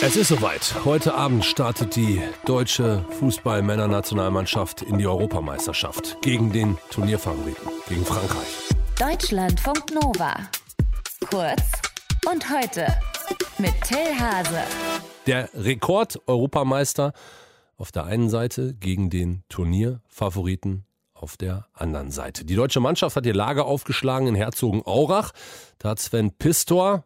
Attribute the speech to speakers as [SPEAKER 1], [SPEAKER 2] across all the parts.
[SPEAKER 1] Es ist soweit. Heute Abend startet die deutsche Fußball-Männernationalmannschaft in die Europameisterschaft gegen den Turnierfavoriten, gegen Frankreich.
[SPEAKER 2] Deutschlandfunk Nova. Kurz und heute mit Till Hase.
[SPEAKER 1] Der Rekord-Europameister auf der einen Seite gegen den Turnierfavoriten auf der anderen Seite. Die deutsche Mannschaft hat ihr Lager aufgeschlagen in Herzogenaurach. Da hat Sven Pistor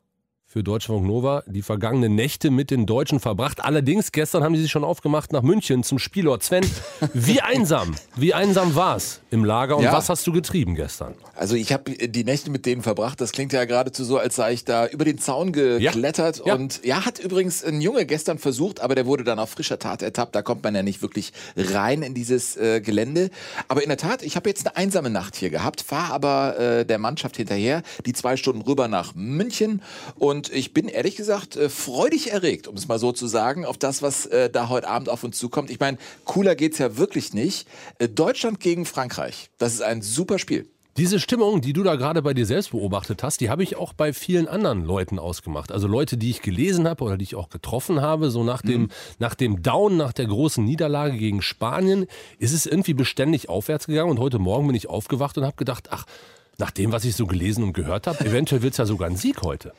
[SPEAKER 1] für Deutschlandfunk Nova die vergangenen Nächte mit den Deutschen verbracht. Allerdings, gestern haben sie sich schon aufgemacht nach München zum Spielort. Sven, wie einsam, wie einsam war es im Lager und
[SPEAKER 3] Ja.
[SPEAKER 1] was hast du getrieben gestern?
[SPEAKER 3] Also ich habe die Nächte mit denen verbracht. Das klingt ja geradezu so, als sei ich da über den Zaun geklettert.
[SPEAKER 1] Ja.
[SPEAKER 3] Und ja, hat übrigens ein Junge gestern versucht, aber der wurde dann auf frischer Tat ertappt. Da kommt man ja nicht wirklich rein in dieses äh, Gelände. Aber in der Tat, ich habe jetzt eine einsame Nacht hier gehabt, fahre aber äh, der Mannschaft hinterher, die zwei Stunden rüber nach München. Und ich bin ehrlich gesagt äh, freudig erregt, um es mal so zu sagen, auf das, was äh, da heute Abend auf uns zukommt. Ich meine, cooler geht's ja wirklich nicht. Äh, Deutschland gegen Frankreich. Das ist ein super Spiel.
[SPEAKER 1] Diese Stimmung, die du da gerade bei dir selbst beobachtet hast, die habe ich auch bei vielen anderen Leuten ausgemacht. Also Leute, die ich gelesen habe oder die ich auch getroffen habe, so nach dem, nach dem Down, nach der großen Niederlage gegen Spanien, ist es irgendwie beständig aufwärts gegangen. Und heute Morgen bin ich aufgewacht und habe gedacht, ach, nach dem, was ich so gelesen und gehört habe, eventuell wird es ja sogar ein Sieg heute.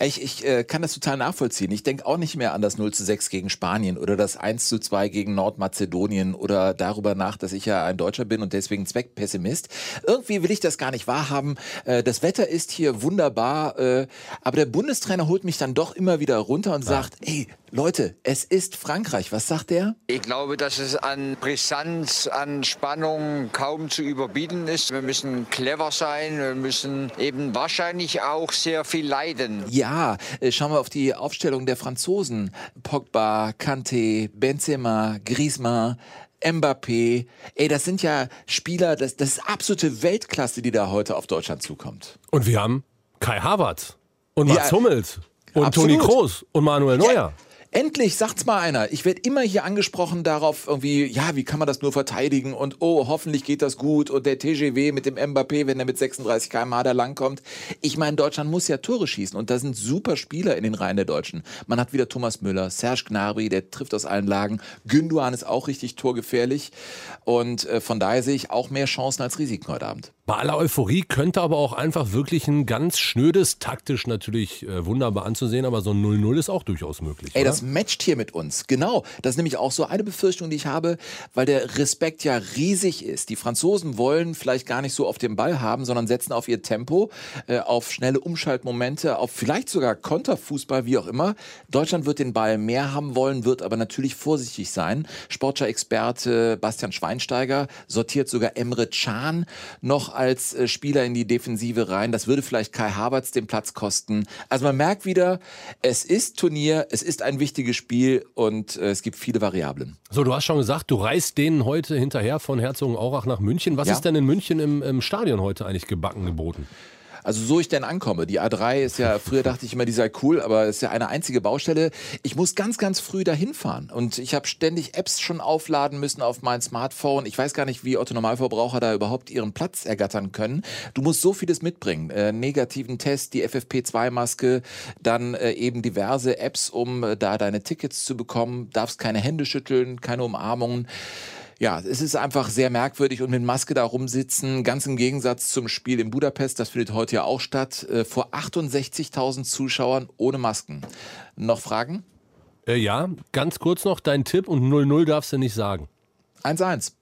[SPEAKER 3] Ja, Ich, ich äh, kann das total nachvollziehen. Ich denke auch nicht mehr an das 0 zu 6 gegen Spanien oder das 1 zu 2 gegen Nordmazedonien oder darüber nach, dass ich ja ein Deutscher bin und deswegen Zweckpessimist. Irgendwie will ich das gar nicht wahrhaben. Äh, das Wetter ist hier wunderbar, äh, aber der Bundestrainer holt mich dann doch immer wieder runter und sagt, ey, Leute, es ist Frankreich. Was sagt der?
[SPEAKER 4] Ich glaube, dass es an Brisanz, an Spannung kaum zu überbieten ist. Wir müssen clever sein, wir müssen eben wahrscheinlich auch sehr viel leiden.
[SPEAKER 3] Ja, äh, schauen wir auf die Aufstellung der Franzosen. Pogba, Kanté, Benzema, Griezmann, Mbappé. Ey, das sind ja Spieler, das, das ist absolute Weltklasse, die da heute auf Deutschland zukommt.
[SPEAKER 1] Und wir haben Kai Havertz und
[SPEAKER 3] Ja,
[SPEAKER 1] Mats Hummels und
[SPEAKER 3] absolut.
[SPEAKER 1] Toni Kroos und Manuel Neuer.
[SPEAKER 3] Ja. Endlich sagt's mal einer. Ich werde immer hier angesprochen darauf, irgendwie, ja, wie kann man das nur verteidigen und oh, hoffentlich geht das gut und der TGW mit dem Mbappé, wenn er mit 36 km/h da langkommt. Ich meine, Deutschland muss ja Tore schießen und da sind super Spieler in den Reihen der Deutschen. Man hat wieder Thomas Müller, Serge Gnabry, der trifft aus allen Lagen. Günduan ist auch richtig torgefährlich und äh, von daher sehe ich auch mehr Chancen als Risiken heute Abend.
[SPEAKER 1] Bei aller Euphorie könnte aber auch einfach wirklich ein ganz schnödes, taktisch natürlich äh, wunderbar anzusehen, aber so ein 0-0 ist auch durchaus möglich.
[SPEAKER 3] Ey,
[SPEAKER 1] oder?
[SPEAKER 3] das matcht hier mit uns. Genau. Das ist nämlich auch so eine Befürchtung, die ich habe, weil der Respekt ja riesig ist. Die Franzosen wollen vielleicht gar nicht so auf den Ball haben, sondern setzen auf ihr Tempo, äh, auf schnelle Umschaltmomente, auf vielleicht sogar Konterfußball, wie auch immer. Deutschland wird den Ball mehr haben wollen, wird aber natürlich vorsichtig sein. Sportler-Experte Bastian Schweinsteiger sortiert sogar Emre Can noch als äh, Spieler in die Defensive rein. Das würde vielleicht Kai Havertz den Platz kosten. Also man merkt wieder, es ist Turnier, es ist ein wichtiges Spiel und äh, es gibt viele Variablen.
[SPEAKER 1] So, du hast schon gesagt, du reist denen heute hinterher von Herzogenaurach nach München. Was
[SPEAKER 3] Ja.
[SPEAKER 1] ist denn in München im, im Stadion heute eigentlich gebacken geboten?
[SPEAKER 3] Also so ich denn ankomme. Die A3 ist ja, früher dachte ich immer, die sei cool, aber ist ja eine einzige Baustelle. Ich muss ganz, ganz früh dahin fahren. Und ich habe ständig Apps schon aufladen müssen auf mein Smartphone. Ich weiß gar nicht, wie Otto Normalverbraucher da überhaupt ihren Platz ergattern können. Du musst so vieles mitbringen. Äh, negativen Test, die FFP2-Maske, dann äh, eben diverse Apps, um äh, da deine Tickets zu bekommen. Darfst keine Hände schütteln, keine Umarmungen. Ja, es ist einfach sehr merkwürdig und mit Maske da rumsitzen, ganz im Gegensatz zum Spiel in Budapest, das findet heute ja auch statt, äh, vor 68.000 Zuschauern ohne Masken. Noch Fragen?
[SPEAKER 1] Äh, ja, ganz kurz noch dein Tipp und 0-0 darfst du nicht sagen.
[SPEAKER 3] 1-1.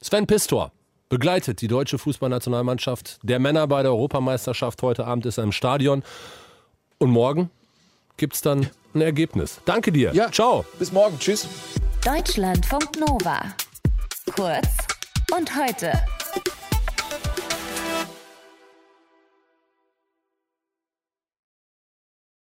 [SPEAKER 1] Sven Pistor begleitet die deutsche Fußballnationalmannschaft der Männer bei der Europameisterschaft. Heute Abend ist er im Stadion. Und morgen gibt es dann ein Ergebnis. Danke dir.
[SPEAKER 3] Ja.
[SPEAKER 1] Ciao.
[SPEAKER 3] Bis morgen. Tschüss.
[SPEAKER 2] Deutschlandfunk Nova. Kurz und heute